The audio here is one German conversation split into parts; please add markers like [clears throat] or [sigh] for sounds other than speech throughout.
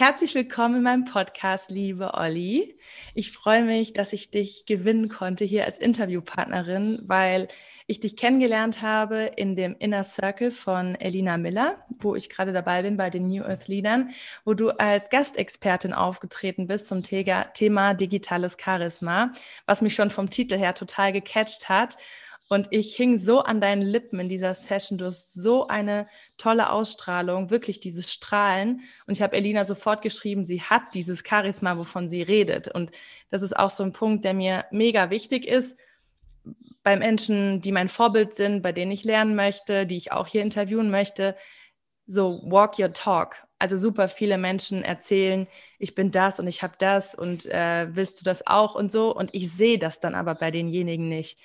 Herzlich willkommen in meinem Podcast, liebe Olli. Ich freue mich, dass ich dich gewinnen konnte hier als Interviewpartnerin, weil ich dich kennengelernt habe in dem Inner Circle von Elina Miller, wo ich gerade dabei bin bei den New Earth Leadern, wo du als Gastexpertin aufgetreten bist zum Thema digitales Charisma, was mich schon vom Titel her total gecatcht hat und ich hing so an deinen Lippen in dieser Session. Du hast so eine tolle Ausstrahlung, wirklich dieses Strahlen. Und ich habe Elina sofort geschrieben, sie hat dieses Charisma, wovon sie redet. Und das ist auch so ein Punkt, der mir mega wichtig ist bei Menschen, die mein Vorbild sind, bei denen ich lernen möchte, die ich auch hier interviewen möchte. So walk your talk. Also super viele Menschen erzählen, ich bin das und ich habe das und äh, willst du das auch und so. Und ich sehe das dann aber bei denjenigen nicht.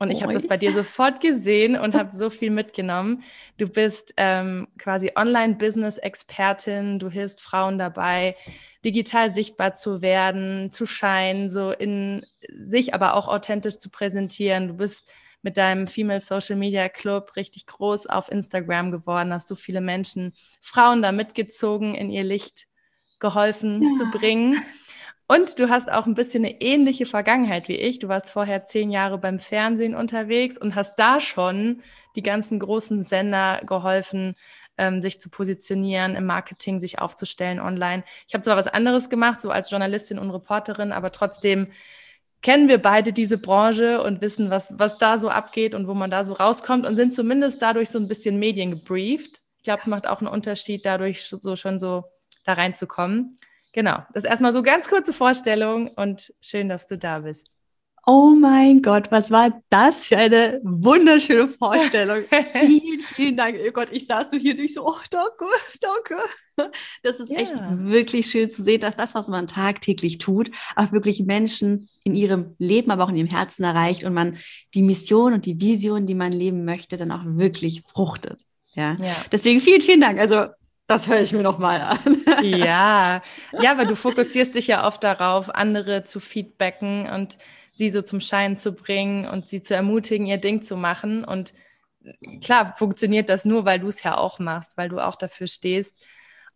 Und ich habe das bei dir sofort gesehen und habe so viel mitgenommen. Du bist ähm, quasi Online-Business-Expertin. Du hilfst Frauen dabei, digital sichtbar zu werden, zu scheinen, so in sich aber auch authentisch zu präsentieren. Du bist mit deinem Female Social Media Club richtig groß auf Instagram geworden, hast du viele Menschen, Frauen da mitgezogen, in ihr Licht geholfen ja. zu bringen. Und du hast auch ein bisschen eine ähnliche Vergangenheit wie ich. Du warst vorher zehn Jahre beim Fernsehen unterwegs und hast da schon die ganzen großen Sender geholfen, ähm, sich zu positionieren, im Marketing sich aufzustellen online. Ich habe zwar was anderes gemacht, so als Journalistin und Reporterin, aber trotzdem kennen wir beide diese Branche und wissen, was, was da so abgeht und wo man da so rauskommt und sind zumindest dadurch so ein bisschen Medien gebrieft. Ich glaube, es macht auch einen Unterschied, dadurch so schon so da reinzukommen. Genau, das ist erstmal so ganz kurze Vorstellung und schön, dass du da bist. Oh mein Gott, was war das für eine wunderschöne Vorstellung. [laughs] vielen, vielen Dank. Oh Gott, ich saß du hier nicht so, oh, danke, danke. Das ist yeah. echt wirklich schön zu sehen, dass das, was man tagtäglich tut, auch wirklich Menschen in ihrem Leben, aber auch in ihrem Herzen erreicht und man die Mission und die Vision, die man leben möchte, dann auch wirklich fruchtet. Ja. ja. Deswegen vielen, vielen Dank. Also das höre ich mir noch mal an. [laughs] ja, ja, weil du fokussierst dich ja oft darauf, andere zu feedbacken und sie so zum Schein zu bringen und sie zu ermutigen, ihr Ding zu machen. Und klar, funktioniert das nur, weil du es ja auch machst, weil du auch dafür stehst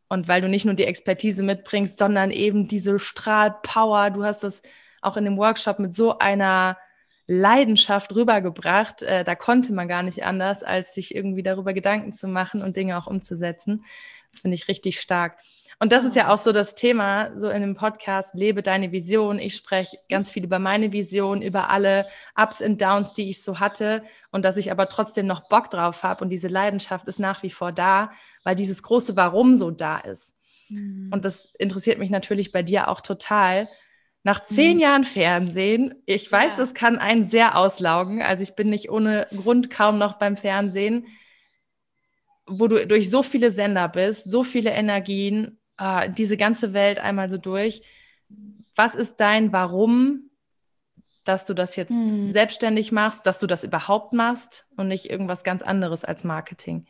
und weil du nicht nur die Expertise mitbringst, sondern eben diese Strahlpower. Du hast das auch in dem Workshop mit so einer Leidenschaft rübergebracht. Äh, da konnte man gar nicht anders, als sich irgendwie darüber Gedanken zu machen und Dinge auch umzusetzen. Das finde ich richtig stark. Und das ist ja auch so das Thema, so in dem Podcast, lebe deine Vision. Ich spreche ganz viel über meine Vision, über alle Ups und Downs, die ich so hatte und dass ich aber trotzdem noch Bock drauf habe. Und diese Leidenschaft ist nach wie vor da, weil dieses große Warum so da ist. Mhm. Und das interessiert mich natürlich bei dir auch total. Nach zehn mhm. Jahren Fernsehen, ich weiß, ja. es kann einen sehr auslaugen. Also ich bin nicht ohne Grund kaum noch beim Fernsehen wo du durch so viele Sender bist, so viele Energien, äh, diese ganze Welt einmal so durch. Was ist dein Warum, dass du das jetzt hm. selbstständig machst, dass du das überhaupt machst und nicht irgendwas ganz anderes als Marketing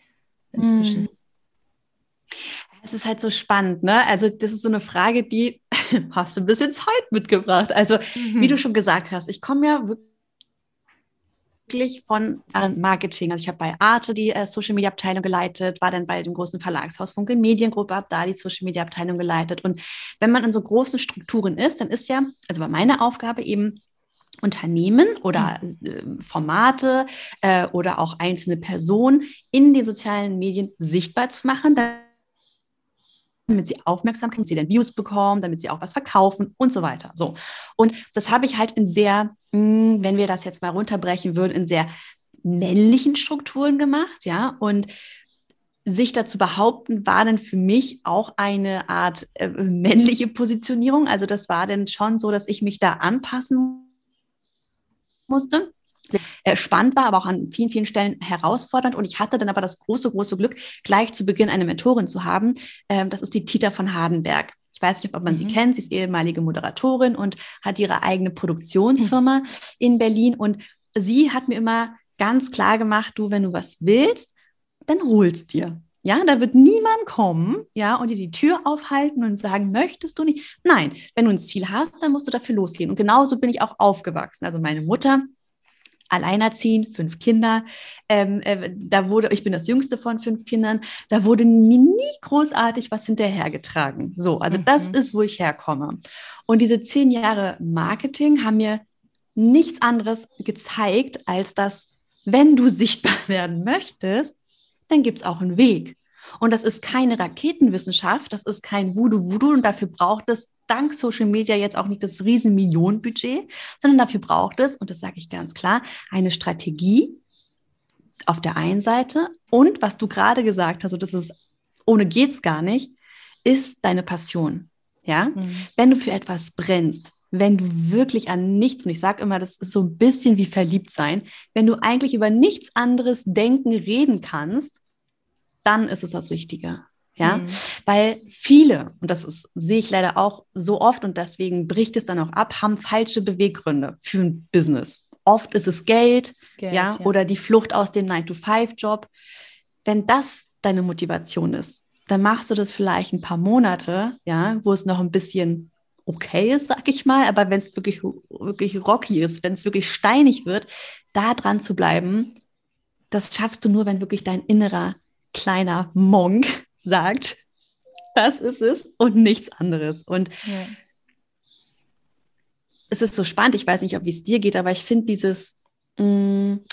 inzwischen? Hm. Es ist halt so spannend, ne? Also, das ist so eine Frage, die [laughs] hast du ein bisschen Zeit mitgebracht. Also, mhm. wie du schon gesagt hast, ich komme ja wirklich wirklich von Marketing. Also ich habe bei Arte die äh, Social Media Abteilung geleitet, war dann bei dem großen Verlagshaus Funke Mediengruppe, habe da die Social Media Abteilung geleitet. Und wenn man in so großen Strukturen ist, dann ist ja, also war meine Aufgabe eben, Unternehmen oder äh, Formate äh, oder auch einzelne Personen in den sozialen Medien sichtbar zu machen, damit sie Aufmerksamkeit, damit sie dann Views bekommen, damit sie auch was verkaufen und so weiter. So. Und das habe ich halt in sehr, hm, wenn wir das jetzt mal runterbrechen würden, in sehr männlichen Strukturen gemacht, ja. Und sich dazu behaupten, war dann für mich auch eine Art äh, männliche Positionierung. Also das war dann schon so, dass ich mich da anpassen musste. Sehr spannend war, aber auch an vielen, vielen Stellen herausfordernd. Und ich hatte dann aber das große, große Glück, gleich zu Beginn eine Mentorin zu haben. Ähm, das ist die Tita von Hardenberg. Ich weiß nicht, ob man mhm. sie kennt. Sie ist ehemalige Moderatorin und hat ihre eigene Produktionsfirma mhm. in Berlin. Und sie hat mir immer ganz klar gemacht, du, wenn du was willst, dann holst dir. Ja, da wird niemand kommen, ja, und dir die Tür aufhalten und sagen, möchtest du nicht? Nein, wenn du ein Ziel hast, dann musst du dafür losgehen. Und genauso bin ich auch aufgewachsen. Also meine Mutter alleinerziehend, fünf Kinder. Ähm, äh, da wurde, ich bin das jüngste von fünf Kindern, da wurde mir nie großartig was hinterhergetragen. So, also mhm. das ist, wo ich herkomme. Und diese zehn Jahre Marketing haben mir nichts anderes gezeigt, als dass, wenn du sichtbar [laughs] werden möchtest, dann gibt es auch einen Weg. Und das ist keine Raketenwissenschaft, das ist kein Voodoo-Voodoo und dafür braucht es dank Social Media jetzt auch nicht das riesen Millionenbudget, sondern dafür braucht es, und das sage ich ganz klar, eine Strategie auf der einen Seite und was du gerade gesagt hast, und das ist ohne geht's gar nicht, ist deine Passion. Ja, mhm. wenn du für etwas brennst, wenn du wirklich an nichts, und ich sage immer, das ist so ein bisschen wie verliebt sein, wenn du eigentlich über nichts anderes denken, reden kannst, dann ist es das Richtige. Ja, mhm. weil viele, und das ist, sehe ich leider auch so oft und deswegen bricht es dann auch ab, haben falsche Beweggründe für ein Business. Oft ist es Geld, Geld ja, ja, oder die Flucht aus dem 9-to-5-Job. Wenn das deine Motivation ist, dann machst du das vielleicht ein paar Monate, ja, wo es noch ein bisschen okay ist, sag ich mal, aber wenn es wirklich, wirklich rocky ist, wenn es wirklich steinig wird, da dran zu bleiben, das schaffst du nur, wenn wirklich dein innerer kleiner Monk [laughs] sagt, das ist es und nichts anderes. Und ja. es ist so spannend, ich weiß nicht, ob es dir geht, aber ich finde dieses, mh, mm,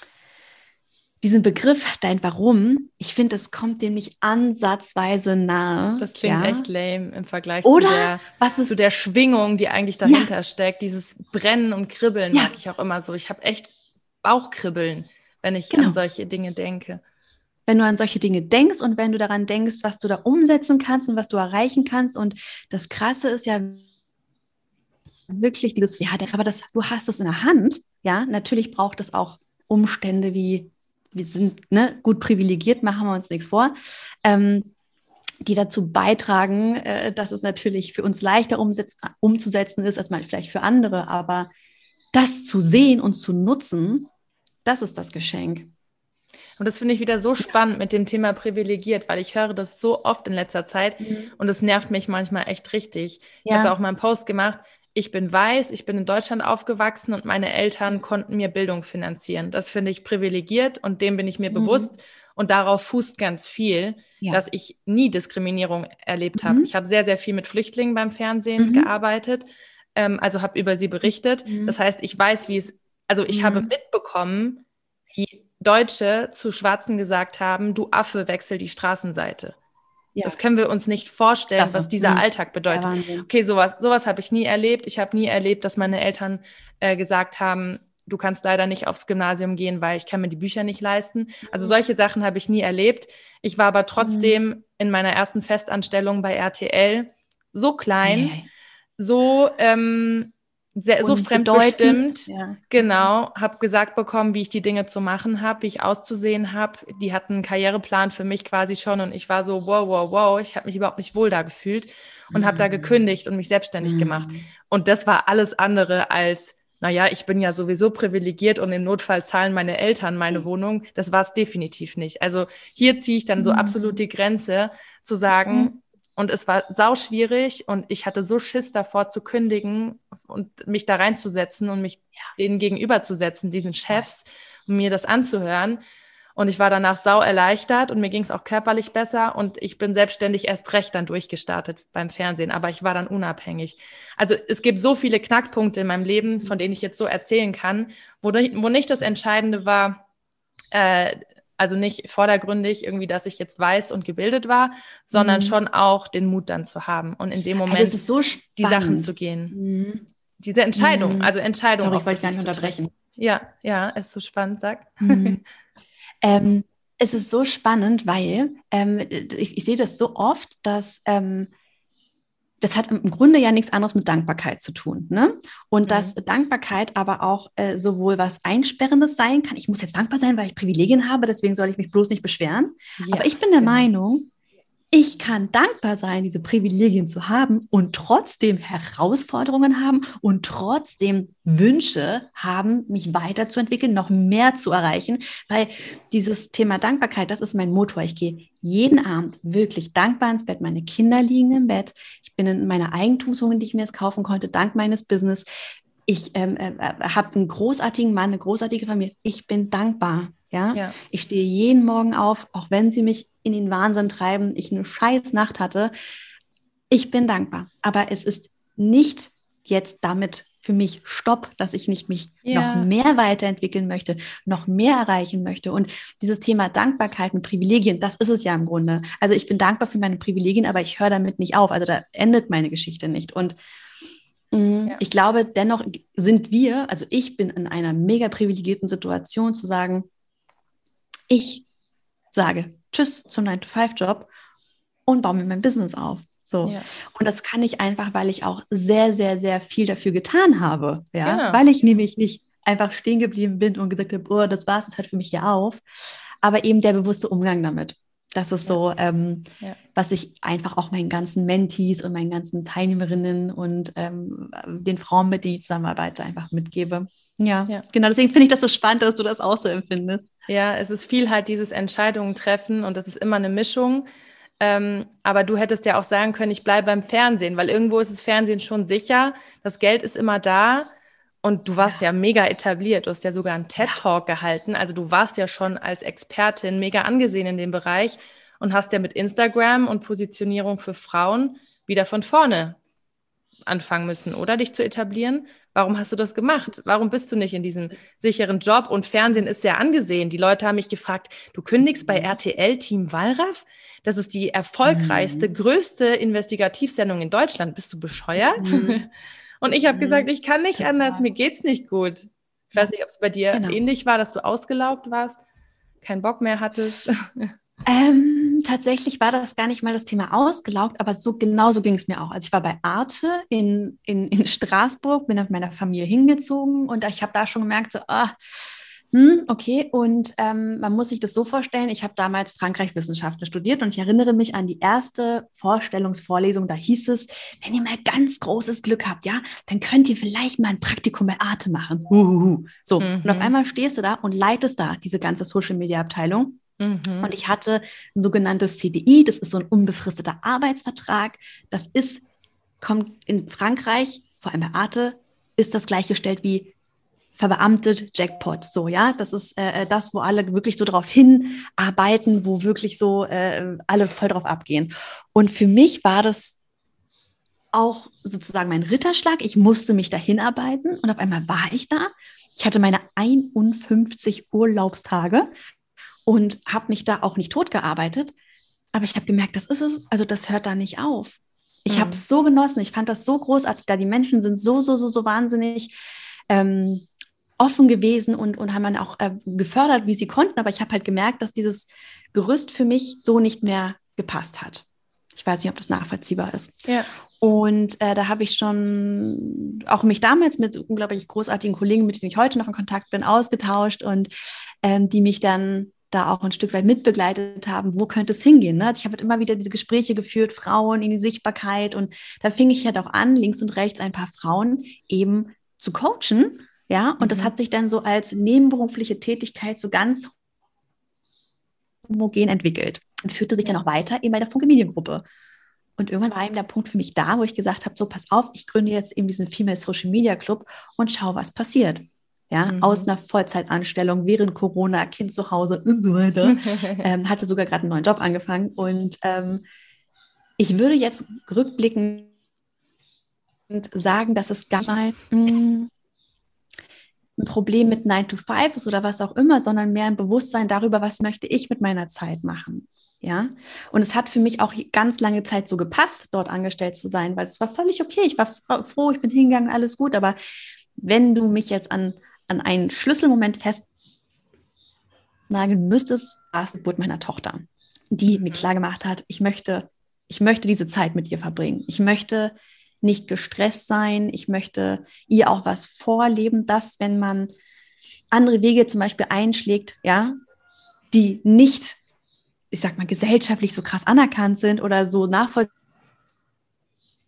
diesen Begriff, dein Warum, ich finde, es kommt dem nicht ansatzweise nahe. Das klingt ja? echt lame im Vergleich Oder? Zu, der, Was ist, zu der Schwingung, die eigentlich dahinter ja. steckt. Dieses Brennen und Kribbeln ja. mag ich auch immer so. Ich habe echt Bauchkribbeln, wenn ich genau. an solche Dinge denke wenn du an solche Dinge denkst und wenn du daran denkst, was du da umsetzen kannst und was du erreichen kannst. Und das Krasse ist ja wirklich dieses, ja, aber das, du hast es in der Hand. Ja, natürlich braucht es auch Umstände wie, wir sind ne, gut privilegiert, machen wir uns nichts vor. Ähm, die dazu beitragen, äh, dass es natürlich für uns leichter umzusetzen ist, als mal vielleicht für andere. Aber das zu sehen und zu nutzen, das ist das Geschenk. Und das finde ich wieder so spannend mit dem Thema privilegiert, weil ich höre das so oft in letzter Zeit mhm. und es nervt mich manchmal echt richtig. Ich habe auch mal einen Post gemacht, ich bin weiß, ich bin in Deutschland aufgewachsen und meine Eltern konnten mir Bildung finanzieren. Das finde ich privilegiert und dem bin ich mir mhm. bewusst. Und darauf fußt ganz viel, ja. dass ich nie Diskriminierung erlebt mhm. habe. Ich habe sehr, sehr viel mit Flüchtlingen beim Fernsehen mhm. gearbeitet, ähm, also habe über sie berichtet. Mhm. Das heißt, ich weiß, wie es, also ich habe mhm. mitbekommen, wie Deutsche zu Schwarzen gesagt haben, du Affe, wechsel die Straßenseite. Ja. Das können wir uns nicht vorstellen, Klasse. was dieser mhm. Alltag bedeutet. Okay, sowas, sowas habe ich nie erlebt. Ich habe nie erlebt, dass meine Eltern äh, gesagt haben, du kannst leider nicht aufs Gymnasium gehen, weil ich kann mir die Bücher nicht leisten. Also mhm. solche Sachen habe ich nie erlebt. Ich war aber trotzdem mhm. in meiner ersten Festanstellung bei RTL so klein, nee. so ähm, sehr, so fremdbestimmt. Ja. Genau, habe gesagt bekommen, wie ich die Dinge zu machen habe, wie ich auszusehen habe. Die hatten einen Karriereplan für mich quasi schon und ich war so, wow, wow, wow, ich habe mich überhaupt nicht wohl da gefühlt und mhm. habe da gekündigt und mich selbstständig mhm. gemacht. Und das war alles andere als, naja, ich bin ja sowieso privilegiert und im Notfall zahlen meine Eltern meine mhm. Wohnung. Das war es definitiv nicht. Also hier ziehe ich dann so mhm. absolut die Grenze zu sagen, mhm. Und es war sau schwierig und ich hatte so Schiss davor zu kündigen und mich da reinzusetzen und mich ja. denen gegenüberzusetzen, diesen Chefs, um mir das anzuhören. Und ich war danach sau erleichtert und mir ging es auch körperlich besser und ich bin selbstständig erst recht dann durchgestartet beim Fernsehen, aber ich war dann unabhängig. Also es gibt so viele Knackpunkte in meinem Leben, von denen ich jetzt so erzählen kann, wo, wo nicht das Entscheidende war, äh, also nicht vordergründig irgendwie, dass ich jetzt weiß und gebildet war, sondern mhm. schon auch den Mut dann zu haben und in dem Moment so die Sachen zu gehen. Mhm. Diese Entscheidung, mhm. also Entscheidung. Sorry, ich wollte gar nicht unterbrechen. Ja, ja, ist so spannend, sag. Mhm. [laughs] ähm, es ist so spannend, weil ähm, ich, ich, sehe das so oft, dass ähm, das hat im Grunde ja nichts anderes mit Dankbarkeit zu tun. Ne? Und mhm. dass Dankbarkeit aber auch äh, sowohl was Einsperrendes sein kann. Ich muss jetzt dankbar sein, weil ich Privilegien habe, deswegen soll ich mich bloß nicht beschweren. Ja, aber ich bin der genau. Meinung, ich kann dankbar sein, diese Privilegien zu haben und trotzdem Herausforderungen haben und trotzdem Wünsche haben, mich weiterzuentwickeln, noch mehr zu erreichen, weil dieses Thema Dankbarkeit, das ist mein Motor. Ich gehe jeden Abend wirklich dankbar ins Bett. Meine Kinder liegen im Bett. Ich bin in meiner Eigentumswohnung, die ich mir jetzt kaufen konnte, dank meines Business. Ich ähm, äh, äh habe einen großartigen Mann, eine großartige Familie. Ich bin dankbar. Ja? ja? ich stehe jeden Morgen auf, auch wenn sie mich in den Wahnsinn treiben, ich eine scheiß Nacht hatte. Ich bin dankbar, aber es ist nicht jetzt damit für mich Stopp, dass ich nicht mich ja. noch mehr weiterentwickeln möchte, noch mehr erreichen möchte. Und dieses Thema Dankbarkeit und Privilegien, das ist es ja im Grunde. Also ich bin dankbar für meine Privilegien, aber ich höre damit nicht auf. Also da endet meine Geschichte nicht. Und ja. ich glaube, dennoch sind wir, also ich bin in einer mega privilegierten Situation zu sagen, ich sage Tschüss zum 9-to-5-Job und baue mir mein Business auf. So. Ja. Und das kann ich einfach, weil ich auch sehr, sehr, sehr viel dafür getan habe. Ja, genau. weil ich nämlich nicht einfach stehen geblieben bin und gesagt habe, oh, das war es, das hört für mich hier auf. Aber eben der bewusste Umgang damit. Das ist ja. so, ähm, ja. was ich einfach auch meinen ganzen Mentees und meinen ganzen Teilnehmerinnen und ähm, den Frauen, mit denen ich zusammenarbeite, einfach mitgebe. Ja, ja. genau. Deswegen finde ich das so spannend, dass du das auch so empfindest. Ja, es ist viel halt dieses Entscheidungen treffen und das ist immer eine Mischung. Ähm, aber du hättest ja auch sagen können, ich bleibe beim Fernsehen, weil irgendwo ist das Fernsehen schon sicher, das Geld ist immer da und du warst ja, ja mega etabliert. Du hast ja sogar einen TED-Talk ja. gehalten. Also du warst ja schon als Expertin mega angesehen in dem Bereich und hast ja mit Instagram und Positionierung für Frauen wieder von vorne anfangen müssen, oder dich zu etablieren. Warum hast du das gemacht? Warum bist du nicht in diesem sicheren Job? Und Fernsehen ist sehr angesehen. Die Leute haben mich gefragt, du kündigst bei RTL Team Wallraff? Das ist die erfolgreichste, mhm. größte Investigativsendung in Deutschland. Bist du bescheuert? Mhm. [laughs] Und ich habe mhm. gesagt, ich kann nicht Total. anders, mir geht's nicht gut. Ich weiß nicht, ob es bei dir genau. ähnlich war, dass du ausgelaugt warst, keinen Bock mehr hattest. [laughs] Ähm, tatsächlich war das gar nicht mal das Thema ausgelaugt, aber so genau so ging es mir auch. Also ich war bei Arte in, in, in Straßburg, bin mit meiner Familie hingezogen und ich habe da schon gemerkt, so, ah, hm, okay, und ähm, man muss sich das so vorstellen, ich habe damals Frankreich-Wissenschaften studiert und ich erinnere mich an die erste Vorstellungsvorlesung, da hieß es, wenn ihr mal ganz großes Glück habt, ja, dann könnt ihr vielleicht mal ein Praktikum bei Arte machen. Uhuhu. So, mhm. und auf mhm. einmal stehst du da und leitest da diese ganze Social-Media-Abteilung Mhm. Und ich hatte ein sogenanntes CDI, das ist so ein unbefristeter Arbeitsvertrag. Das ist, kommt in Frankreich, vor allem bei Arte, ist das gleichgestellt wie verbeamtet Jackpot. So, ja, das ist äh, äh, das, wo alle wirklich so darauf hinarbeiten, wo wirklich so äh, alle voll drauf abgehen. Und für mich war das auch sozusagen mein Ritterschlag. Ich musste mich dahin arbeiten und auf einmal war ich da. Ich hatte meine 51 Urlaubstage und habe mich da auch nicht totgearbeitet. Aber ich habe gemerkt, das ist es, also das hört da nicht auf. Ich mhm. habe es so genossen, ich fand das so großartig, da die Menschen sind so, so, so, so wahnsinnig ähm, offen gewesen und, und haben dann auch äh, gefördert, wie sie konnten. Aber ich habe halt gemerkt, dass dieses Gerüst für mich so nicht mehr gepasst hat. Ich weiß nicht, ob das nachvollziehbar ist. Ja. Und äh, da habe ich schon auch mich damals mit unglaublich großartigen Kollegen, mit denen ich heute noch in Kontakt bin, ausgetauscht und ähm, die mich dann da auch ein Stück weit mitbegleitet haben, wo könnte es hingehen. Ne? Also ich habe halt immer wieder diese Gespräche geführt, Frauen in die Sichtbarkeit und dann fing ich halt auch an, links und rechts ein paar Frauen eben zu coachen. Ja, und mhm. das hat sich dann so als nebenberufliche Tätigkeit so ganz homogen entwickelt und führte sich dann auch weiter eben bei der Funke Mediengruppe. Und irgendwann war eben der Punkt für mich da, wo ich gesagt habe, so pass auf, ich gründe jetzt eben diesen Female Social Media Club und schau, was passiert ja, mhm. aus einer Vollzeitanstellung während Corona, Kind zu Hause und so weiter. [laughs] ähm, hatte sogar gerade einen neuen Job angefangen. Und ähm, ich würde jetzt rückblickend sagen, dass es gar mal mh, mm, ein Problem mit 9 to 5 ist oder was auch immer, sondern mehr ein Bewusstsein darüber, was möchte ich mit meiner Zeit machen. Ja, und es hat für mich auch ganz lange Zeit so gepasst, dort angestellt zu sein, weil es war völlig okay. Ich war froh, ich bin hingegangen, alles gut. Aber wenn du mich jetzt an an einen Schlüsselmoment festnageln müsstest, war es die Geburt meiner Tochter, die mhm. mir klar gemacht hat, ich möchte ich möchte diese Zeit mit ihr verbringen. Ich möchte nicht gestresst sein. Ich möchte ihr auch was vorleben, dass wenn man andere Wege zum Beispiel einschlägt, ja, die nicht, ich sag mal, gesellschaftlich so krass anerkannt sind oder so nachvollziehbar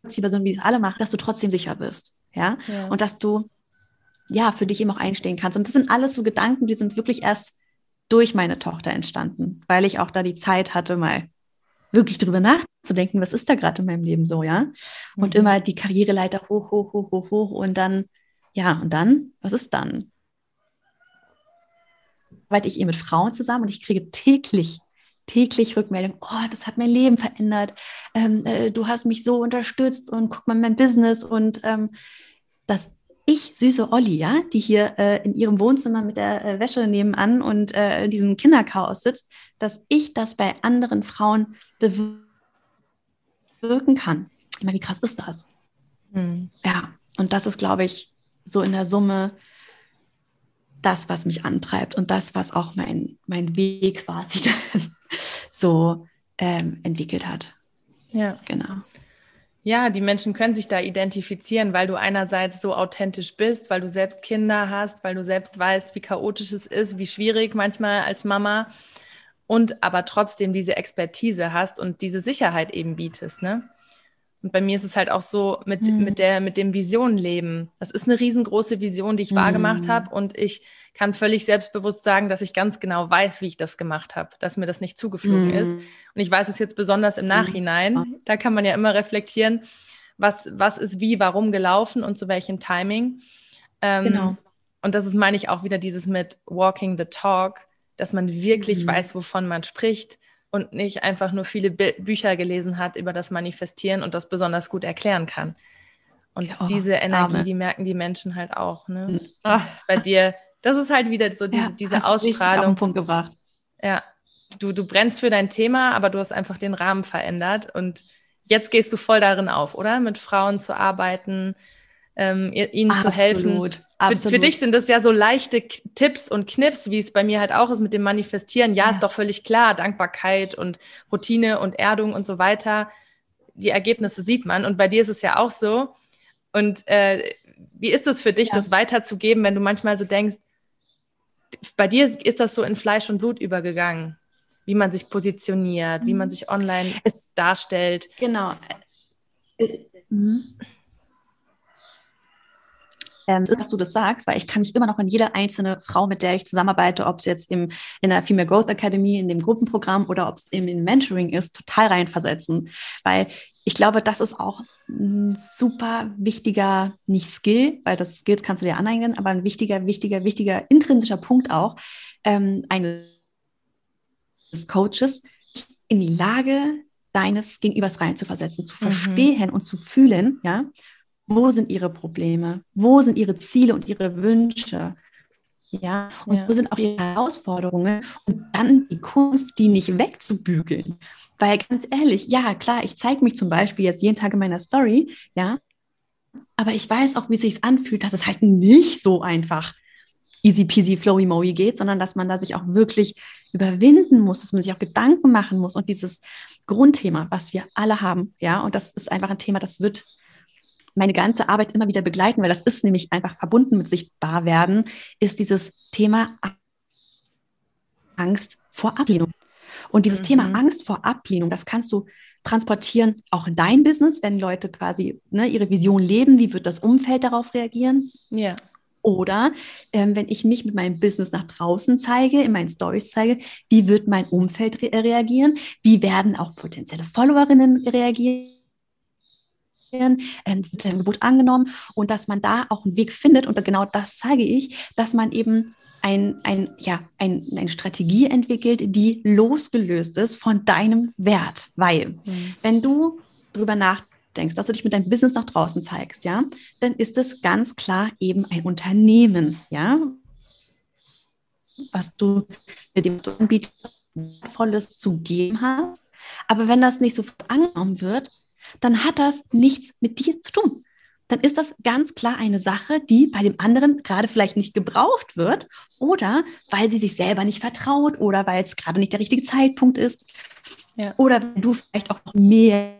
sind, wie es alle machen, dass du trotzdem sicher bist, ja, ja. und dass du ja für dich eben auch einstehen kannst. Und das sind alles so Gedanken, die sind wirklich erst durch meine Tochter entstanden, weil ich auch da die Zeit hatte, mal wirklich drüber nachzudenken, was ist da gerade in meinem Leben so, ja? Und mhm. immer die Karriereleiter hoch, hoch, hoch, hoch, hoch und dann, ja, und dann, was ist dann? Arbeite ich eben mit Frauen zusammen und ich kriege täglich, täglich Rückmeldung, oh, das hat mein Leben verändert, ähm, äh, du hast mich so unterstützt und guck mal mein Business und ähm, das ich, süße Olli, ja, die hier äh, in ihrem Wohnzimmer mit der äh, Wäsche nebenan und äh, in diesem Kinderchaos sitzt, dass ich das bei anderen Frauen bewirken kann. Ich meine, wie krass ist das? Mhm. Ja, und das ist, glaube ich, so in der Summe das, was mich antreibt und das, was auch mein, mein Weg quasi [laughs] so ähm, entwickelt hat. Ja. Genau. Ja, die Menschen können sich da identifizieren, weil du einerseits so authentisch bist, weil du selbst Kinder hast, weil du selbst weißt, wie chaotisch es ist, wie schwierig manchmal als Mama und aber trotzdem diese Expertise hast und diese Sicherheit eben bietest, ne? Und bei mir ist es halt auch so mit, mhm. mit, der, mit dem Visionenleben. Das ist eine riesengroße Vision, die ich mhm. wahrgemacht habe. Und ich kann völlig selbstbewusst sagen, dass ich ganz genau weiß, wie ich das gemacht habe, dass mir das nicht zugeflogen mhm. ist. Und ich weiß es jetzt besonders im mhm. Nachhinein. Da kann man ja immer reflektieren, was, was ist wie, warum gelaufen und zu welchem Timing. Ähm, genau. Und das ist, meine ich, auch wieder dieses mit Walking the Talk, dass man wirklich mhm. weiß, wovon man spricht und nicht einfach nur viele Bü Bücher gelesen hat über das Manifestieren und das besonders gut erklären kann. Und oh, diese Energie, Arme. die merken die Menschen halt auch. Ne? Ach, bei dir, das ist halt wieder so diese, ja, diese Ausstrahlung. Auf den Punkt gebracht. Ja, du, du brennst für dein Thema, aber du hast einfach den Rahmen verändert und jetzt gehst du voll darin auf, oder? Mit Frauen zu arbeiten, ähm, ihnen Absolut. zu helfen. Für, für, dich sind das ja so leichte Tipps und Knips, wie es bei mir halt auch ist mit dem Manifestieren. Ja, ja, ist doch völlig klar, Dankbarkeit und Routine und Erdung und so weiter. Die Ergebnisse sieht man. Und bei dir ist es ja auch so. Und äh, wie ist es für dich, ja. das weiterzugeben, wenn du manchmal so denkst, bei dir ist das so in Fleisch und Blut übergegangen, wie man sich positioniert, mhm. wie man mhm. sich online es, darstellt. Genau. Mhm ähm, dass du das sagst, weil ich kann mich immer noch in jede einzelne Frau, mit der ich zusammenarbeite, ob es jetzt im, in der Female Growth Academy, in dem Gruppenprogramm oder ob es im Mentoring ist, total reinversetzen. Weil ich glaube, das ist auch ein super wichtiger, nicht Skill, weil das Skills kannst du dir aneignen, aber ein wichtiger, wichtiger, wichtiger intrinsischer Punkt auch ähm, eines Coaches in die Lage deines Gegenübers reinzuversetzen, zu mhm. verstehen und zu fühlen, ja, wo sind ihre Probleme? Wo sind ihre Ziele und ihre Wünsche? Ja, und ja. wo sind auch ihre Herausforderungen? Und dann die Kunst, die nicht wegzubügeln. Weil ganz ehrlich, ja, klar, ich zeige mich zum Beispiel jetzt jeden Tag in meiner Story, ja, aber ich weiß auch, wie es sich anfühlt, dass es halt nicht so einfach easy peasy flowy mowy geht, sondern dass man da sich auch wirklich überwinden muss, dass man sich auch Gedanken machen muss und dieses Grundthema, was wir alle haben, ja, und das ist einfach ein Thema, das wird meine ganze Arbeit immer wieder begleiten, weil das ist nämlich einfach verbunden mit sichtbar werden, ist dieses Thema Angst vor Ablehnung. Und dieses mhm. Thema Angst vor Ablehnung, das kannst du transportieren, auch in dein Business, wenn Leute quasi ne, ihre Vision leben, wie wird das Umfeld darauf reagieren? Ja. Oder ähm, wenn ich mich mit meinem Business nach draußen zeige, in meinen Stories zeige, wie wird mein Umfeld re reagieren? Wie werden auch potenzielle Followerinnen reagieren? Ähm, wird ein Angebot angenommen und dass man da auch einen Weg findet und genau das zeige ich, dass man eben ein, ein, ja, ein, eine Strategie entwickelt, die losgelöst ist von deinem Wert. Weil, mhm. wenn du darüber nachdenkst, dass du dich mit deinem Business nach draußen zeigst, ja, dann ist es ganz klar eben ein Unternehmen, ja, was du mit dem du anbietest, Volles zu geben hast. Aber wenn das nicht sofort angenommen wird, dann hat das nichts mit dir zu tun. Dann ist das ganz klar eine Sache, die bei dem anderen gerade vielleicht nicht gebraucht wird oder weil sie sich selber nicht vertraut oder weil es gerade nicht der richtige Zeitpunkt ist Ja. Oder du vielleicht auch noch mehr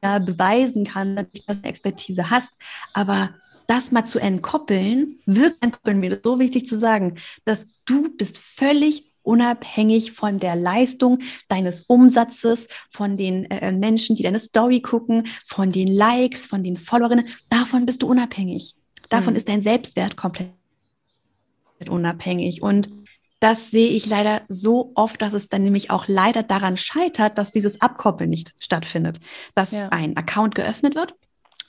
beweisen kannst, dass du eine Expertise hast, aber das mal zu entkoppeln, wirkt entkoppeln mir, das so wichtig zu sagen, dass du bist völlig unabhängig von der Leistung deines Umsatzes, von den äh, Menschen, die deine Story gucken, von den Likes, von den Followerinnen. Davon bist du unabhängig. Davon mhm. ist dein Selbstwert komplett unabhängig. Und das sehe ich leider so oft, dass es dann nämlich auch leider daran scheitert, dass dieses Abkoppeln nicht stattfindet. Dass ja. ein Account geöffnet wird,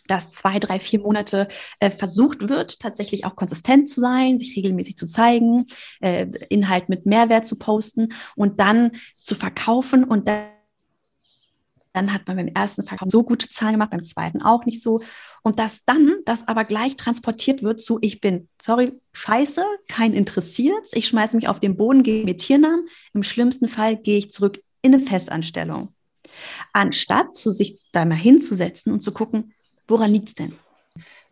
dass zwei, drei, vier Monate äh, versucht wird, tatsächlich auch konsistent zu sein, sich regelmäßig zu zeigen, äh, Inhalt mit Mehrwert zu posten und dann zu verkaufen und dann dann hat man beim ersten Verkauf so gute Zahlen gemacht, beim zweiten auch nicht so. Und dass dann das aber gleich transportiert wird zu, ich bin, sorry, scheiße, kein interessiert, ich schmeiße mich auf den Boden, gehe mit Tiernamen. Im schlimmsten Fall gehe ich zurück in eine Festanstellung. Anstatt zu sich da mal hinzusetzen und zu gucken, woran liegt es denn?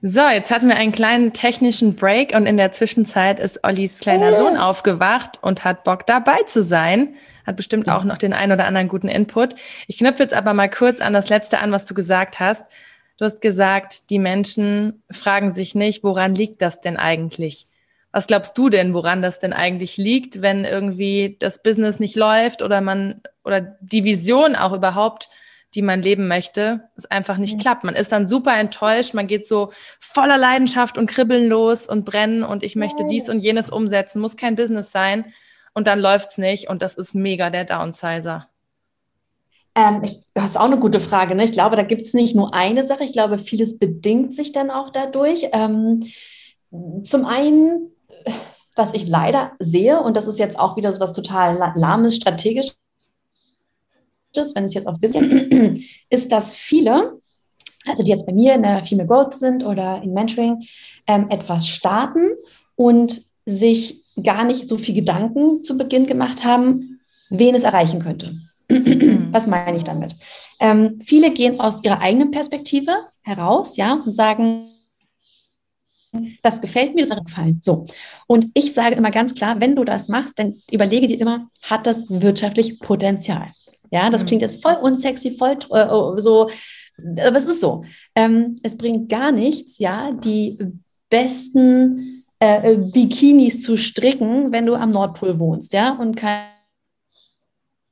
So, jetzt hatten wir einen kleinen technischen Break und in der Zwischenzeit ist Ollis kleiner Sohn aufgewacht und hat Bock dabei zu sein hat bestimmt auch noch den einen oder anderen guten Input. Ich knüpfe jetzt aber mal kurz an das letzte an, was du gesagt hast. Du hast gesagt, die Menschen fragen sich nicht, woran liegt das denn eigentlich? Was glaubst du denn, woran das denn eigentlich liegt, wenn irgendwie das Business nicht läuft oder man oder die Vision auch überhaupt, die man leben möchte, es einfach nicht mhm. klappt. Man ist dann super enttäuscht, man geht so voller Leidenschaft und kribbeln los und brennen und ich möchte dies und jenes umsetzen, muss kein Business sein und dann läuft es nicht und das ist mega der Downsizer. Ähm, ich, das ist auch eine gute Frage. Ne? Ich glaube, da gibt es nicht nur eine Sache. Ich glaube, vieles bedingt sich dann auch dadurch. Ähm, zum einen, was ich leider sehe, und das ist jetzt auch wieder so was total lahmes, strategisches, wenn es jetzt auf Business [clears throat] ist, dass viele, also die jetzt bei mir in der Female Growth sind oder in Mentoring, ähm, etwas starten und sich gar nicht so viel Gedanken zu Beginn gemacht haben, wen es erreichen könnte. [clears throat] Was meine ich damit? Ähm, viele gehen aus ihrer eigenen Perspektive heraus, ja, und sagen, das gefällt mir, das hat gefallen. So. Und ich sage immer ganz klar, wenn du das machst, dann überlege dir immer, hat das wirtschaftlich Potenzial? Ja, das mhm. klingt jetzt voll unsexy, voll äh, oh, so, aber es ist so. Ähm, es bringt gar nichts, ja, die besten äh, äh, Bikinis zu stricken, wenn du am Nordpol wohnst, ja, und kein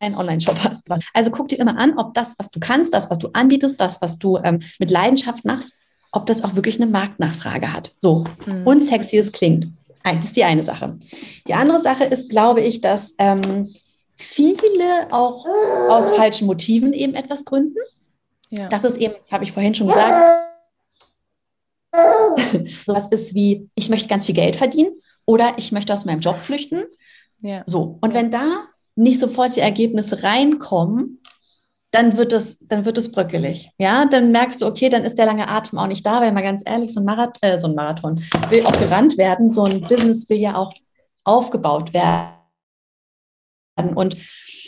Online-Shop hast. Also guck dir immer an, ob das, was du kannst, das, was du anbietest, das, was du ähm, mit Leidenschaft machst, ob das auch wirklich eine Marktnachfrage hat. So mhm. unsexy es klingt. Das ist die eine Sache. Die andere Sache ist, glaube ich, dass ähm, viele auch aus falschen Motiven eben etwas gründen. Ja. Das ist eben, habe ich vorhin schon gesagt, [laughs] Sowas ist wie, ich möchte ganz viel Geld verdienen oder ich möchte aus meinem Job flüchten. Ja. So. Und wenn da nicht sofort die Ergebnisse reinkommen, dann wird es, dann wird es bröckelig. Ja, dann merkst du, okay, dann ist der lange Atem auch nicht da, weil mal ganz ehrlich, so ein, Marath äh, so ein Marathon will auch gerannt werden, so ein Business will ja auch aufgebaut werden. Und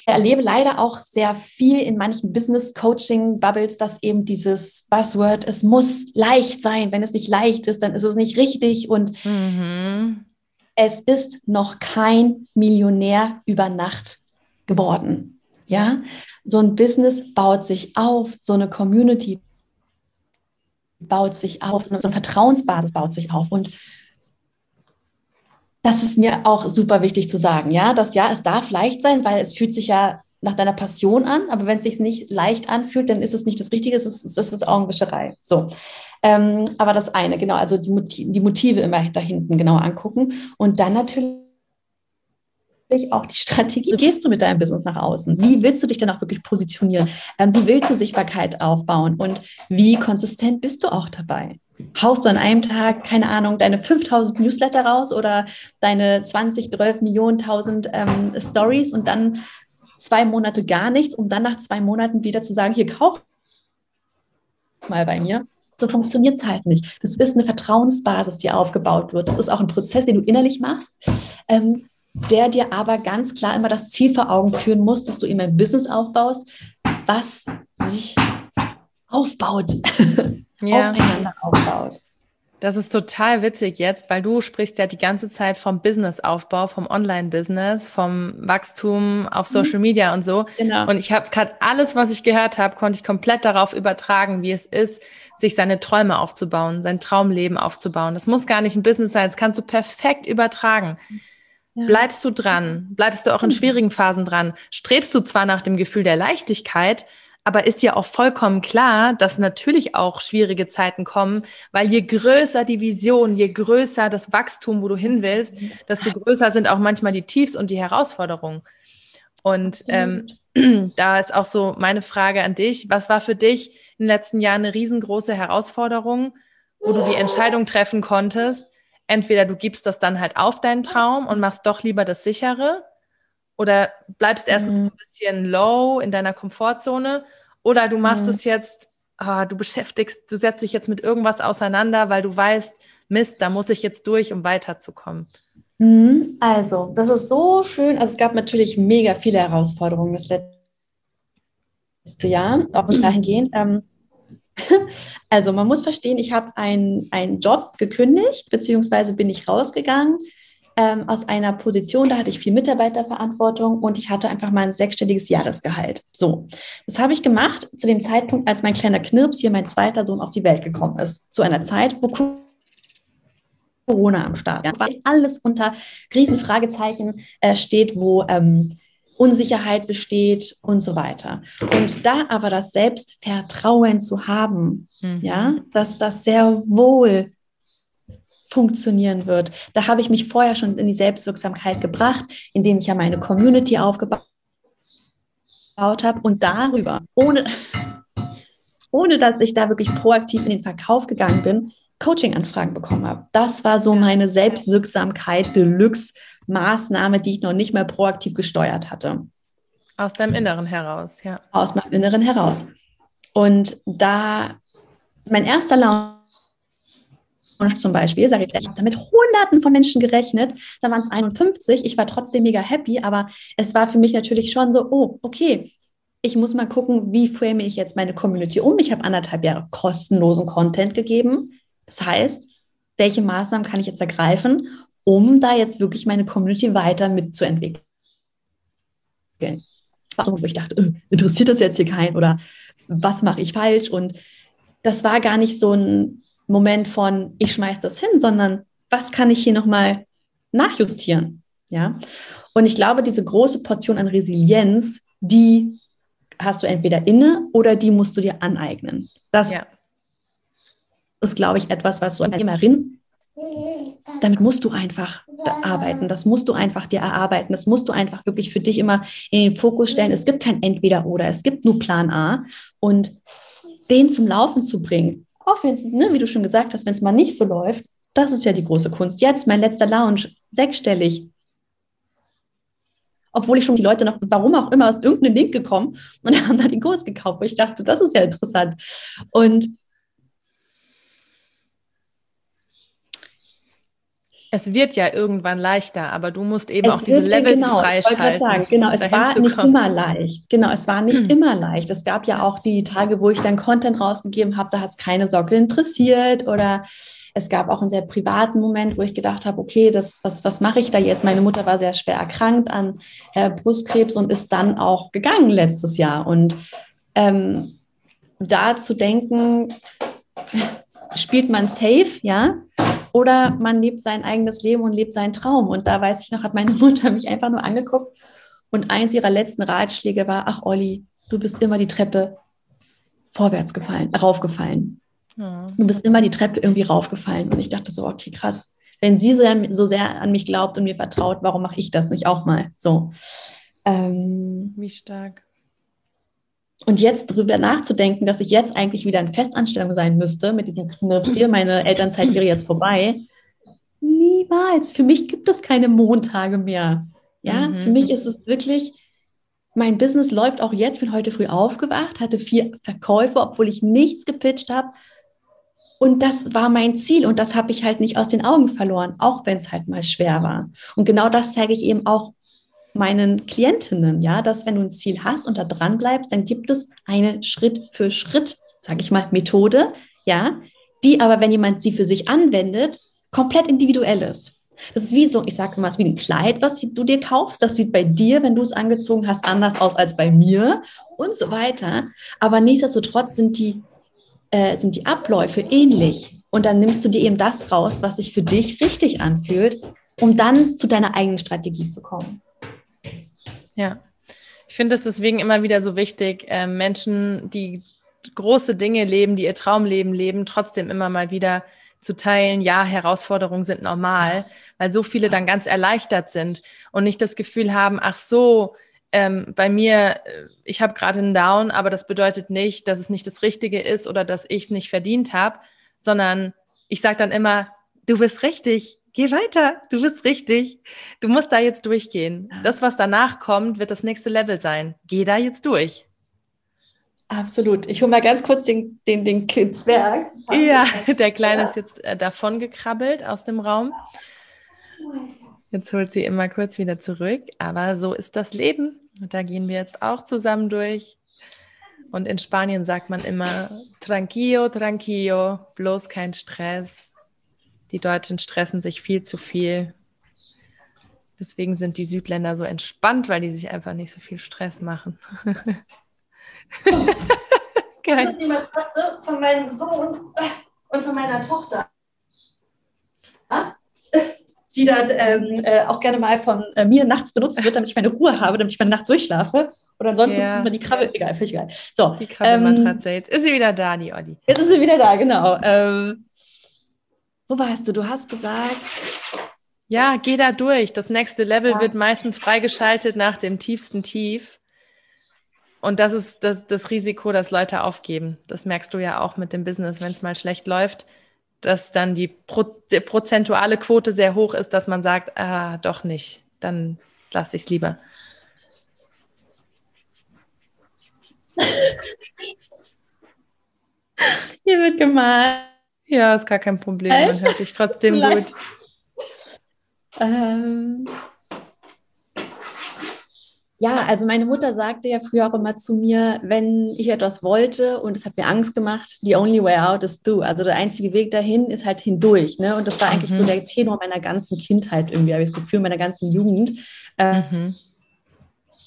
erlebe leider auch sehr viel in manchen Business-Coaching-Bubbles, dass eben dieses Buzzword, es muss leicht sein. Wenn es nicht leicht ist, dann ist es nicht richtig. Und mhm. es ist noch kein Millionär über Nacht geworden. Ja, so ein Business baut sich auf, so eine Community baut sich auf, so eine Vertrauensbasis baut sich auf. Und das ist mir auch super wichtig zu sagen, ja, dass ja, es darf leicht sein, weil es fühlt sich ja nach deiner Passion an, aber wenn es sich nicht leicht anfühlt, dann ist es nicht das Richtige, es ist, es ist Augenwischerei. So. Ähm, aber das eine, genau, also die Motive, die Motive immer da hinten genau angucken und dann natürlich auch die Strategie. Wie gehst du mit deinem Business nach außen? Wie willst du dich dann auch wirklich positionieren? Ähm, wie willst du Sichtbarkeit aufbauen? Und wie konsistent bist du auch dabei? Haust du an einem Tag, keine Ahnung, deine 5000 Newsletter raus oder deine 20, 12 Millionen, 1000 ähm, Stories und dann zwei Monate gar nichts, um dann nach zwei Monaten wieder zu sagen, hier kauf mal bei mir. So funktioniert es halt nicht. Das ist eine Vertrauensbasis, die aufgebaut wird. Das ist auch ein Prozess, den du innerlich machst, ähm, der dir aber ganz klar immer das Ziel vor Augen führen muss, dass du immer ein Business aufbaust, was sich aufbaut. [laughs] ja. aufeinander aufbaut. Das ist total witzig jetzt, weil du sprichst ja die ganze Zeit vom Businessaufbau, vom Online-Business, vom Wachstum auf mhm. Social Media und so. Genau. Und ich habe gerade alles, was ich gehört habe, konnte ich komplett darauf übertragen, wie es ist, sich seine Träume aufzubauen, sein Traumleben aufzubauen. Das muss gar nicht ein Business sein, das kannst du perfekt übertragen. Ja. Bleibst du dran? Bleibst du auch in mhm. schwierigen Phasen dran? Strebst du zwar nach dem Gefühl der Leichtigkeit, aber ist ja auch vollkommen klar, dass natürlich auch schwierige Zeiten kommen, weil je größer die Vision, je größer das Wachstum, wo du hin willst, desto größer sind auch manchmal die Tiefs und die Herausforderungen. Und ähm, [clears throat] da ist auch so meine Frage an dich. Was war für dich in den letzten Jahren eine riesengroße Herausforderung, wo du die Entscheidung treffen konntest? Entweder du gibst das dann halt auf deinen Traum und machst doch lieber das sichere oder bleibst erst mhm. ein bisschen low in deiner Komfortzone oder du machst mhm. es jetzt, ah, du beschäftigst, du setzt dich jetzt mit irgendwas auseinander, weil du weißt, Mist, da muss ich jetzt durch, um weiterzukommen. Mhm. Also, das ist so schön. Also es gab natürlich mega viele Herausforderungen das letzte Jahr, auch bis dahingehend. Ähm, [laughs] also man muss verstehen, ich habe einen Job gekündigt, beziehungsweise bin ich rausgegangen ähm, aus einer Position, da hatte ich viel Mitarbeiterverantwortung und ich hatte einfach mal ein sechsstelliges Jahresgehalt. So, das habe ich gemacht zu dem Zeitpunkt, als mein kleiner Knirps hier, mein zweiter Sohn, auf die Welt gekommen ist. Zu einer Zeit, wo Corona am Start war. Alles unter Riesenfragezeichen äh, steht, wo ähm, Unsicherheit besteht und so weiter. Und da aber das Selbstvertrauen zu haben, mhm. ja, dass das sehr wohl funktionieren wird. Da habe ich mich vorher schon in die Selbstwirksamkeit gebracht, indem ich ja meine Community aufgebaut habe und darüber, ohne, ohne dass ich da wirklich proaktiv in den Verkauf gegangen bin, Coaching-Anfragen bekommen habe. Das war so meine Selbstwirksamkeit Deluxe-Maßnahme, die ich noch nicht mehr proaktiv gesteuert hatte. Aus deinem Inneren heraus, ja. Aus meinem Inneren heraus. Und da mein erster Launch zum Beispiel, sage ich, ich habe da mit Hunderten von Menschen gerechnet, da waren es 51, ich war trotzdem mega happy, aber es war für mich natürlich schon so, oh, okay, ich muss mal gucken, wie frame ich jetzt meine Community um. Ich habe anderthalb Jahre kostenlosen Content gegeben. Das heißt, welche Maßnahmen kann ich jetzt ergreifen, um da jetzt wirklich meine Community weiter mitzuentwickeln? Wo ich dachte, äh, interessiert das jetzt hier keinen oder was mache ich falsch? Und das war gar nicht so ein Moment von, ich schmeiß das hin, sondern was kann ich hier nochmal nachjustieren? Ja. Und ich glaube, diese große Portion an Resilienz, die hast du entweder inne oder die musst du dir aneignen. Das ja. ist, glaube ich, etwas, was so eine Unternehmerin, damit musst du einfach arbeiten. Das musst du einfach dir erarbeiten. Das musst du einfach wirklich für dich immer in den Fokus stellen. Es gibt kein Entweder oder. Es gibt nur Plan A. Und den zum Laufen zu bringen, auch wenn es, ne, wie du schon gesagt hast, wenn es mal nicht so läuft, das ist ja die große Kunst. Jetzt mein letzter Lounge, sechsstellig. Obwohl ich schon die Leute noch, warum auch immer, aus irgendeinem Link gekommen und [laughs] haben da den Kurs gekauft, wo ich dachte, das ist ja interessant. Und Es wird ja irgendwann leichter, aber du musst eben es auch diese Levels genau, freischalten. Sagen, genau, es war nicht kommen. immer leicht. Genau, es war nicht immer leicht. Es gab ja auch die Tage, wo ich dann Content rausgegeben habe, da hat es keine Sockel interessiert oder es gab auch einen sehr privaten Moment, wo ich gedacht habe, okay, das, was, was mache ich da jetzt? Meine Mutter war sehr schwer erkrankt an äh, Brustkrebs und ist dann auch gegangen letztes Jahr. Und ähm, da zu denken, [laughs] spielt man safe, ja, oder man lebt sein eigenes Leben und lebt seinen Traum. Und da weiß ich noch, hat meine [laughs] Mutter mich einfach nur angeguckt und eins ihrer letzten Ratschläge war, ach Olli, du bist immer die Treppe vorwärts gefallen, raufgefallen. Ja. Du bist immer die Treppe irgendwie raufgefallen. Und ich dachte so, okay, krass. Wenn sie so, so sehr an mich glaubt und mir vertraut, warum mache ich das nicht auch mal? So. Ähm, Wie stark. Und jetzt darüber nachzudenken, dass ich jetzt eigentlich wieder in Festanstellung sein müsste mit diesem Knirps hier, meine Elternzeit wäre jetzt vorbei. Niemals. Für mich gibt es keine Montage mehr. Ja, mhm. für mich ist es wirklich, mein Business läuft auch jetzt. Ich bin heute früh aufgewacht, hatte vier Verkäufe, obwohl ich nichts gepitcht habe. Und das war mein Ziel und das habe ich halt nicht aus den Augen verloren, auch wenn es halt mal schwer war. Und genau das zeige ich eben auch meinen Klientinnen, ja, dass wenn du ein Ziel hast und da dran bleibst, dann gibt es eine Schritt für Schritt, sage ich mal, Methode, ja, die aber, wenn jemand sie für sich anwendet, komplett individuell ist. Das ist wie so, ich sage immer, es ist wie ein Kleid, was du dir kaufst. Das sieht bei dir, wenn du es angezogen hast, anders aus als bei mir und so weiter. Aber nichtsdestotrotz sind die, äh, sind die Abläufe ähnlich. Und dann nimmst du dir eben das raus, was sich für dich richtig anfühlt, um dann zu deiner eigenen Strategie zu kommen. Ja, ich finde es deswegen immer wieder so wichtig, äh, Menschen, die große Dinge leben, die ihr Traumleben leben, trotzdem immer mal wieder zu teilen, ja, Herausforderungen sind normal, weil so viele dann ganz erleichtert sind und nicht das Gefühl haben, ach so, ähm, bei mir, äh, ich habe gerade einen Down, aber das bedeutet nicht, dass es nicht das Richtige ist oder dass ich es nicht verdient habe, sondern ich sage dann immer, du bist richtig, geh weiter, du bist richtig, du musst da jetzt durchgehen. Das, was danach kommt, wird das nächste Level sein. Geh da jetzt durch. Absolut. Ich hole mal ganz kurz den, den, den Zwerg. Ja, [laughs] der Kleine ja. ist jetzt äh, davon gekrabbelt aus dem Raum. Jetzt holt sie immer kurz wieder zurück. Aber so ist das Leben. Und da gehen wir jetzt auch zusammen durch. Und in Spanien sagt man immer tranquillo, tranquillo, bloß kein Stress. Die Deutschen stressen sich viel zu viel. Deswegen sind die Südländer so entspannt, weil die sich einfach nicht so viel Stress machen. Geil. Das ist die Matratze von meinem Sohn und von meiner Tochter. Die dann ähm, äh, auch gerne mal von äh, mir nachts benutzt wird, damit ich meine Ruhe habe, damit ich meine Nacht durchschlafe. Und ansonsten ja. ist es immer die Krabbel, egal, völlig egal. So, die Krabbelmatratze. Ähm, jetzt ist sie wieder da, die Olli. Jetzt ist sie wieder da, genau. Ähm, wo warst du? Du hast gesagt. Ja, geh da durch. Das nächste Level ja. wird meistens freigeschaltet nach dem tiefsten Tief. Und das ist das, das Risiko, dass Leute aufgeben. Das merkst du ja auch mit dem Business, wenn es mal schlecht läuft, dass dann die, Pro die, prozentuale Quote sehr hoch ist, dass man sagt, ah, doch nicht, dann lasse ich es lieber. [laughs] Hier wird gemalt. Ja, ist gar kein Problem. Man hört dich trotzdem gut. Ähm, ja, also meine Mutter sagte ja früher auch immer zu mir, wenn ich etwas wollte und es hat mir Angst gemacht, the only way out is through. Also der einzige Weg dahin ist halt hindurch. Ne? Und das war eigentlich mhm. so der Tenor meiner ganzen Kindheit irgendwie, habe ich das Gefühl, meiner ganzen Jugend. Ähm, mhm.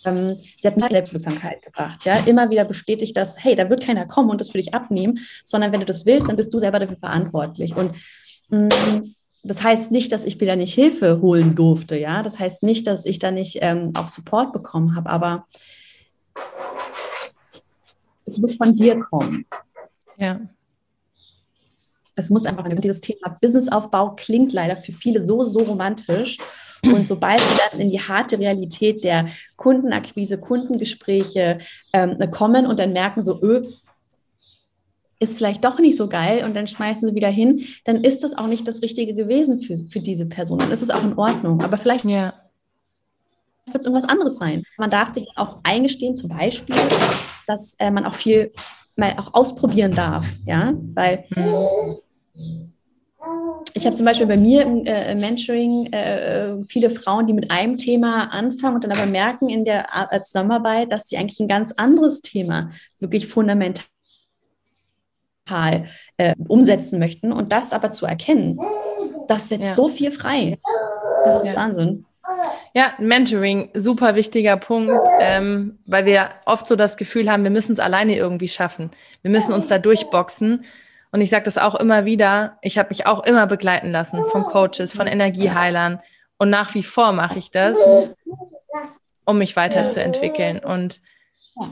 Ähm, sie hat mir Selbstwirksamkeit gebracht. Ja? Immer wieder bestätigt, dass, hey, da wird keiner kommen und das für dich abnehmen, sondern wenn du das willst, dann bist du selber dafür verantwortlich. Und mh, mm, das heißt nicht, dass ich mir da nicht Hilfe holen durfte, ja. Das heißt nicht, dass ich da nicht ähm, auch Support bekommen habe, aber es muss von dir kommen. Ja. Es muss einfach, dieses Thema Businessaufbau klingt leider für viele so, so romantisch. Und sobald sie dann in die harte Realität der Kundenakquise, Kundengespräche ähm, kommen und dann merken so, öh, ist vielleicht doch nicht so geil und dann schmeißen sie wieder hin, dann ist das auch nicht das Richtige gewesen für, für diese Person. Dann ist es auch in Ordnung. Aber vielleicht ja. wird es irgendwas anderes sein. Man darf sich auch eingestehen, zum Beispiel, dass äh, man auch viel mal auch ausprobieren darf. Ja, weil. Ich habe zum Beispiel bei mir im äh, Mentoring äh, viele Frauen, die mit einem Thema anfangen und dann aber merken in der Zusammenarbeit, dass sie eigentlich ein ganz anderes Thema wirklich fundamental äh, umsetzen möchten. Und das aber zu erkennen, das setzt ja. so viel frei. Das ist ja. Wahnsinn. Ja, Mentoring, super wichtiger Punkt, ähm, weil wir oft so das Gefühl haben, wir müssen es alleine irgendwie schaffen. Wir müssen uns da durchboxen. Und ich sage das auch immer wieder, ich habe mich auch immer begleiten lassen von Coaches, von Energieheilern. Und nach wie vor mache ich das, um mich weiterzuentwickeln. Und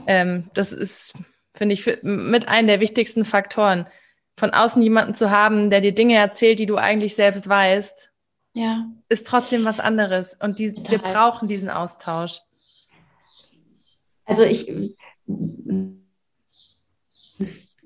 ähm, das ist finde ich, für, mit einem der wichtigsten Faktoren. Von außen jemanden zu haben, der dir Dinge erzählt, die du eigentlich selbst weißt, ja. ist trotzdem was anderes. Und die, wir brauchen diesen Austausch. Also ich,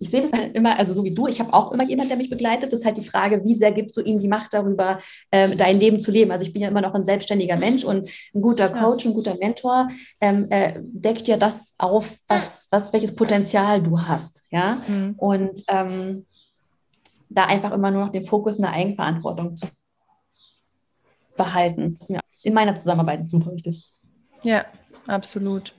ich sehe das halt immer, also so wie du, ich habe auch immer jemanden, der mich begleitet. Das ist halt die Frage, wie sehr gibst du ihm die Macht darüber, ähm, dein Leben zu leben. Also ich bin ja immer noch ein selbstständiger Mensch und ein guter Coach, ein guter Mentor ähm, äh, deckt ja das auf, was, was, welches Potenzial du hast. Ja. Mhm. Und ähm, da einfach immer nur noch den Fokus in der Eigenverantwortung zu behalten. Das ist mir in meiner Zusammenarbeit super wichtig. Ja, absolut.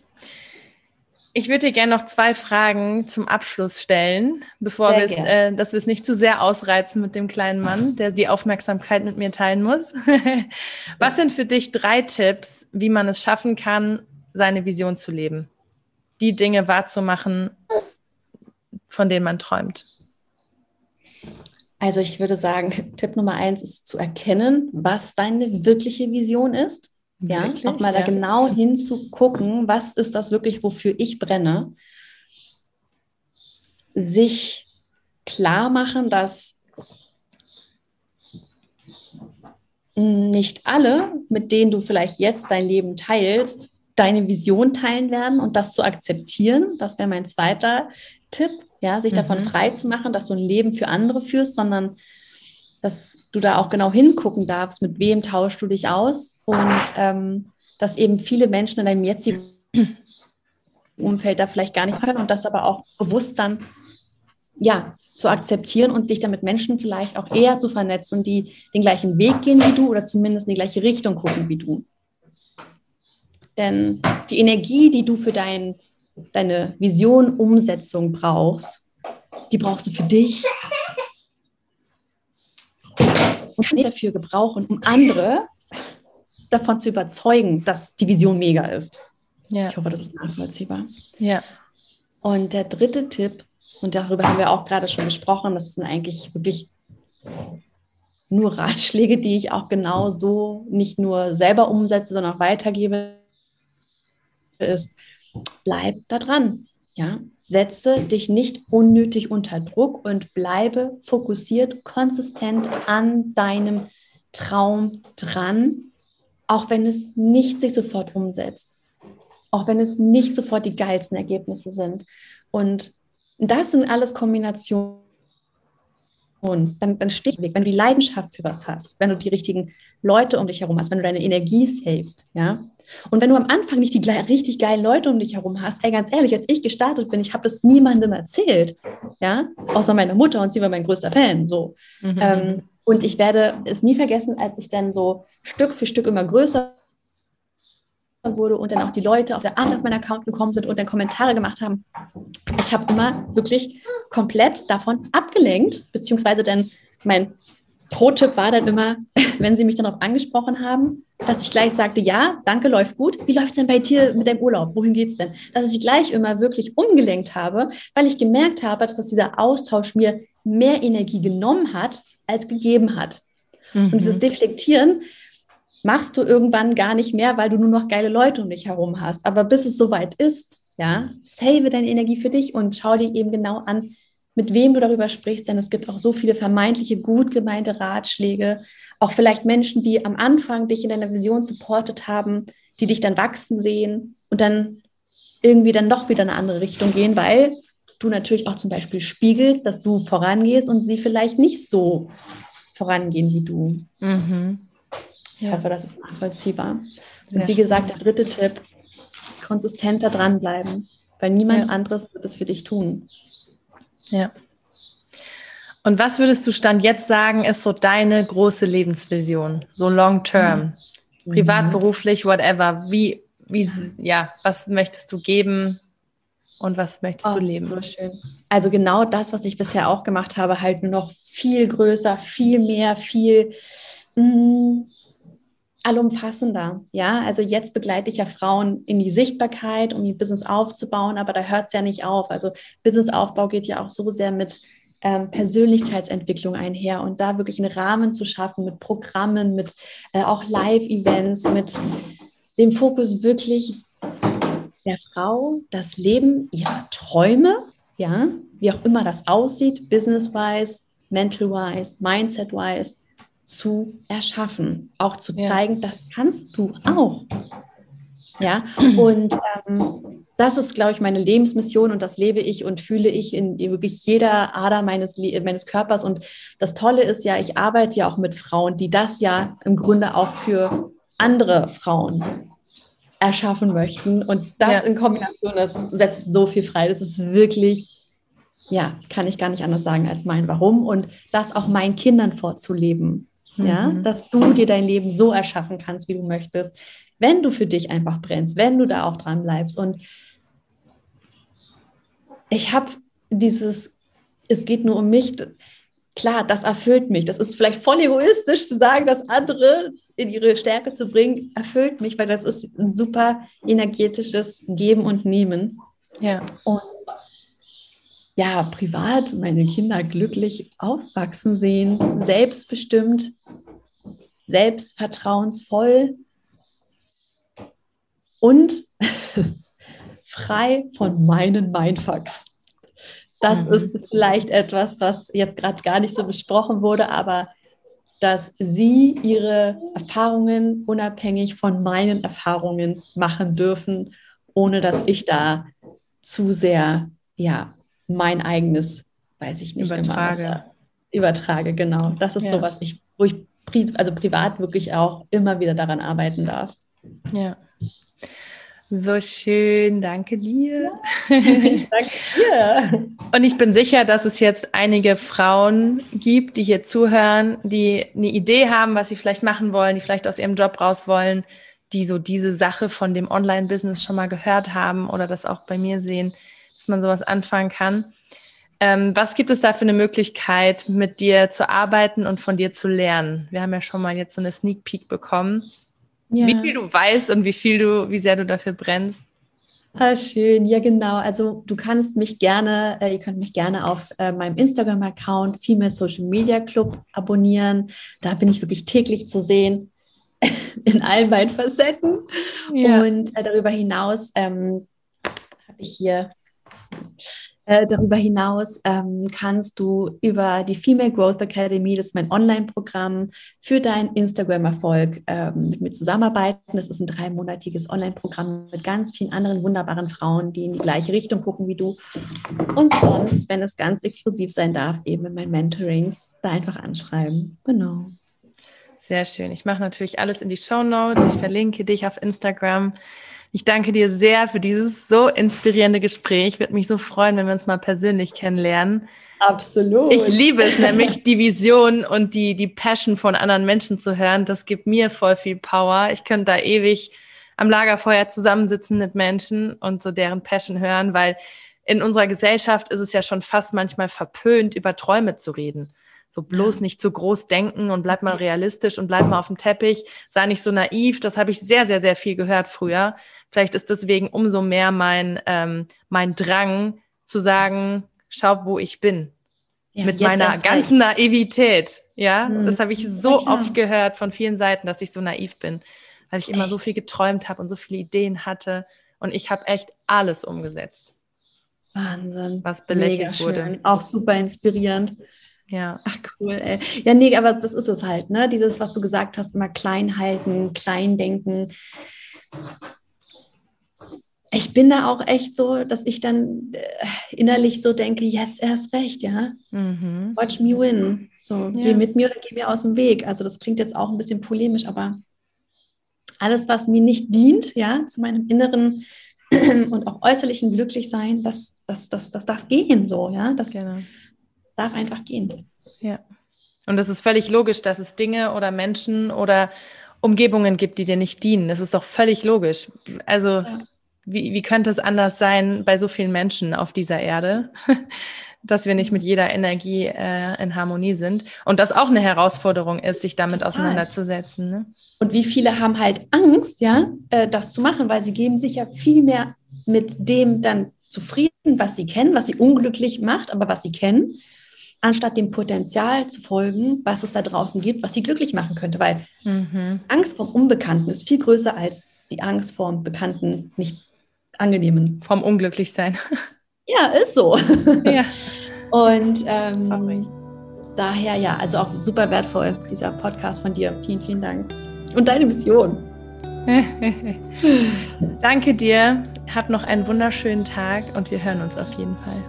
Ich würde dir gerne noch zwei Fragen zum Abschluss stellen, bevor wir äh, dass wir es nicht zu sehr ausreizen mit dem kleinen Mann, der die Aufmerksamkeit mit mir teilen muss. [laughs] Was sind für dich drei Tipps, wie man es schaffen kann, seine Vision zu leben? Die Dinge wahrzumachen, von denen man träumt. Also ich würde sagen, Tipp Nummer eins ist zu erkennen, was deine wirkliche Vision ist. Ja, wirklich? auch mal ja. da genau hinzugucken, was ist das wirklich, wofür ich brenne. Sich klar machen, dass nicht alle, mit denen du vielleicht jetzt dein Leben teilst, deine Vision teilen werden und das zu akzeptieren. Das wäre mein zweiter Tipp, ja, sich davon mhm. frei zu machen, dass du ein Leben für andere führst, sondern dass du da auch genau hingucken darfst, mit wem tauschst du dich aus und ähm, dass eben viele Menschen in deinem jetzigen [clears throat] Umfeld da vielleicht gar nicht können und das aber auch bewusst dann ja zu akzeptieren und dich dann mit Menschen vielleicht auch eher zu vernetzen, die den gleichen Weg gehen wie du oder zumindest in die gleiche Richtung gucken wie du. Denn die Energie, die du für dein, deine Vision Umsetzung brauchst, die brauchst du für dich, und nicht dafür gebrauchen, um andere davon zu überzeugen, dass die Vision mega ist. Ja. Ich hoffe, das ist nachvollziehbar. Ja. Und der dritte Tipp, und darüber haben wir auch gerade schon gesprochen, das sind eigentlich wirklich nur Ratschläge, die ich auch genau so nicht nur selber umsetze, sondern auch weitergebe, ist, bleib da dran. Ja, setze dich nicht unnötig unter Druck und bleibe fokussiert, konsistent an deinem Traum dran, auch wenn es nicht sich sofort umsetzt, auch wenn es nicht sofort die geilsten Ergebnisse sind. Und das sind alles Kombinationen. Dann, dann steh weg, wenn du die Leidenschaft für was hast, wenn du die richtigen Leute um dich herum hast, wenn du deine Energie savest, ja, und wenn du am Anfang nicht die richtig geilen Leute um dich herum hast, ey, ganz ehrlich, als ich gestartet bin, ich habe das niemandem erzählt, ja, außer meiner Mutter und sie war mein größter Fan, so. Mhm. Ähm, und ich werde es nie vergessen, als ich dann so Stück für Stück immer größer wurde und dann auch die Leute auf der Art auf meinen Account gekommen sind und dann Kommentare gemacht haben. Ich habe immer wirklich komplett davon abgelenkt, beziehungsweise dann mein Pro-Tipp war dann immer, [laughs] wenn sie mich dann darauf angesprochen haben, dass ich gleich sagte, ja, danke, läuft gut. Wie läuft es denn bei dir mit deinem Urlaub? Wohin geht's denn? Dass ich gleich immer wirklich umgelenkt habe, weil ich gemerkt habe, dass dieser Austausch mir mehr Energie genommen hat, als gegeben hat. Mhm. Und dieses Deflektieren machst du irgendwann gar nicht mehr, weil du nur noch geile Leute um dich herum hast. Aber bis es soweit ist, ja, save deine Energie für dich und schau dir eben genau an, mit wem du darüber sprichst, denn es gibt auch so viele vermeintliche gut gemeinte Ratschläge, auch vielleicht Menschen, die am Anfang dich in deiner Vision supportet haben, die dich dann wachsen sehen und dann irgendwie dann doch wieder in eine andere Richtung gehen, weil du natürlich auch zum Beispiel spiegelst, dass du vorangehst und sie vielleicht nicht so vorangehen wie du. Mhm. Ich hoffe, das ist nachvollziehbar. Sehr und wie gesagt, der dritte Tipp, konsistenter dranbleiben, weil niemand ja. anderes wird es für dich tun. Ja. Und was würdest du Stand jetzt sagen, ist so deine große Lebensvision, so long term, mhm. privat, beruflich, whatever? Wie, wie, ja, was möchtest du geben und was möchtest oh, du leben? So schön. Also genau das, was ich bisher auch gemacht habe, halt noch viel größer, viel mehr, viel mh, mm, allumfassender. Ja, also jetzt begleite ich ja Frauen in die Sichtbarkeit, um ihr Business aufzubauen, aber da hört es ja nicht auf. Also Businessaufbau geht ja auch so sehr mit ähm, Persönlichkeitsentwicklung einher und da wirklich einen Rahmen zu schaffen mit Programmen, mit äh, auch Live-Events, mit dem Fokus wirklich der Frau, das Leben ihrer Träume, ja, wie auch immer das aussieht, business-wise, mental-wise, mindset-wise, zu erschaffen, auch zu ja. zeigen, das kannst du auch. Ja, und ähm, das ist, glaube ich, meine Lebensmission und das lebe ich und fühle ich in wirklich jeder Ader meines, meines Körpers. Und das Tolle ist ja, ich arbeite ja auch mit Frauen, die das ja im Grunde auch für andere Frauen erschaffen möchten. Und das ja. in Kombination, das setzt so viel frei. Das ist wirklich, ja, kann ich gar nicht anders sagen als mein Warum und das auch meinen Kindern vorzuleben. Mhm. Ja, dass du dir dein Leben so erschaffen kannst, wie du möchtest, wenn du für dich einfach brennst, wenn du da auch dran bleibst. Und ich habe dieses, es geht nur um mich. Klar, das erfüllt mich. Das ist vielleicht voll egoistisch zu sagen, das andere in ihre Stärke zu bringen, erfüllt mich, weil das ist ein super energetisches Geben und Nehmen. Ja. Und ja, privat meine Kinder glücklich aufwachsen sehen, selbstbestimmt, selbstvertrauensvoll und [laughs] frei von meinen Mindfucks. Das mhm. ist vielleicht etwas, was jetzt gerade gar nicht so besprochen wurde, aber dass sie ihre Erfahrungen unabhängig von meinen Erfahrungen machen dürfen, ohne dass ich da zu sehr, ja, mein eigenes, weiß ich nicht, übertrage. Immer, übertrage, genau. Das ist ja. so, was ich, wo ich also privat wirklich auch immer wieder daran arbeiten darf. Ja. So schön, danke dir. Ja, [laughs] danke dir. Und ich bin sicher, dass es jetzt einige Frauen gibt, die hier zuhören, die eine Idee haben, was sie vielleicht machen wollen, die vielleicht aus ihrem Job raus wollen, die so diese Sache von dem Online-Business schon mal gehört haben oder das auch bei mir sehen, dass man sowas anfangen kann. Ähm, was gibt es da für eine Möglichkeit, mit dir zu arbeiten und von dir zu lernen? Wir haben ja schon mal jetzt so eine Sneak Peek bekommen. Ja. Wie viel du weißt und wie viel du, wie sehr du dafür brennst. Ah, schön, ja genau. Also du kannst mich gerne, äh, ihr könnt mich gerne auf äh, meinem Instagram-Account Female Social Media Club abonnieren. Da bin ich wirklich täglich zu sehen [laughs] in allen meinen Facetten. Ja. Und äh, darüber hinaus ähm, habe ich hier äh, darüber hinaus ähm, kannst du über die Female Growth Academy, das ist mein Online-Programm, für deinen Instagram-Erfolg ähm, mit mir zusammenarbeiten. Das ist ein dreimonatiges Online-Programm mit ganz vielen anderen wunderbaren Frauen, die in die gleiche Richtung gucken wie du. Und sonst, wenn es ganz exklusiv sein darf, eben in meinen Mentorings, da einfach anschreiben. Genau. Sehr schön. Ich mache natürlich alles in die Show Notes. Ich verlinke dich auf Instagram. Ich danke dir sehr für dieses so inspirierende Gespräch. Ich würde mich so freuen, wenn wir uns mal persönlich kennenlernen. Absolut. Ich liebe es nämlich, die Vision und die, die Passion von anderen Menschen zu hören. Das gibt mir voll viel Power. Ich könnte da ewig am Lagerfeuer zusammensitzen mit Menschen und so deren Passion hören, weil in unserer Gesellschaft ist es ja schon fast manchmal verpönt, über Träume zu reden. So bloß ja. nicht zu groß denken und bleib mal realistisch und bleib mal auf dem Teppich. Sei nicht so naiv. Das habe ich sehr, sehr, sehr viel gehört früher. Vielleicht ist deswegen umso mehr mein, ähm, mein Drang zu sagen, schau, wo ich bin. Ja, mit meiner ganzen Naivität. Ja, hm. das habe ich so oft gehört von vielen Seiten, dass ich so naiv bin, weil ich echt? immer so viel geträumt habe und so viele Ideen hatte. Und ich habe echt alles umgesetzt. Wahnsinn. Was belächelt wurde. Auch super inspirierend. Ja. Ach cool, ey. Ja, nee, aber das ist es halt, ne? Dieses, was du gesagt hast, immer klein halten, klein denken. Ich bin da auch echt so, dass ich dann äh, innerlich so denke, jetzt erst recht, ja. Mhm. Watch me win. So, ja. geh mit mir oder geh mir aus dem Weg. Also das klingt jetzt auch ein bisschen polemisch, aber alles, was mir nicht dient, ja, zu meinem inneren [clears throat] und auch äußerlichen Glücklichsein, das, das, das, das darf gehen so, ja. Das, genau darf einfach gehen. Ja. Und es ist völlig logisch, dass es Dinge oder Menschen oder Umgebungen gibt, die dir nicht dienen. Das ist doch völlig logisch. Also, ja. wie, wie könnte es anders sein bei so vielen Menschen auf dieser Erde, [laughs] dass wir nicht mit jeder Energie äh, in Harmonie sind? Und das auch eine Herausforderung ist, sich damit auseinanderzusetzen. Ne? Und wie viele haben halt Angst, ja, äh, das zu machen, weil sie geben sich ja viel mehr mit dem dann zufrieden, was sie kennen, was sie unglücklich macht, aber was sie kennen anstatt dem Potenzial zu folgen, was es da draußen gibt, was sie glücklich machen könnte. Weil mhm. Angst vom Unbekannten ist viel größer als die Angst vom Bekannten, nicht angenehmen. Vom Unglücklichsein. [laughs] Ja, ist so. [laughs] Ja. Und ähm, daher ja, also auch super wertvoll, dieser Podcast von dir. Vielen, vielen Dank. Und deine Mission. [laughs] Danke dir. Hab noch einen wunderschönen Tag und wir hören uns auf jeden Fall.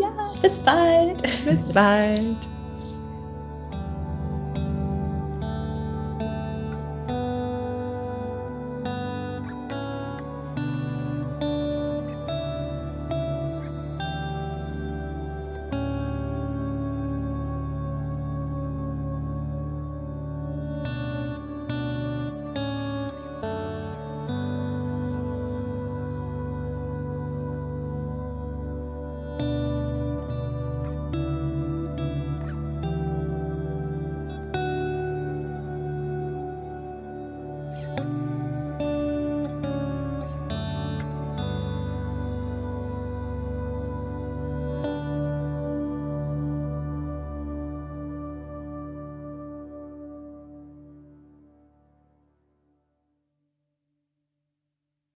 Ja, bis bald. Bis bald.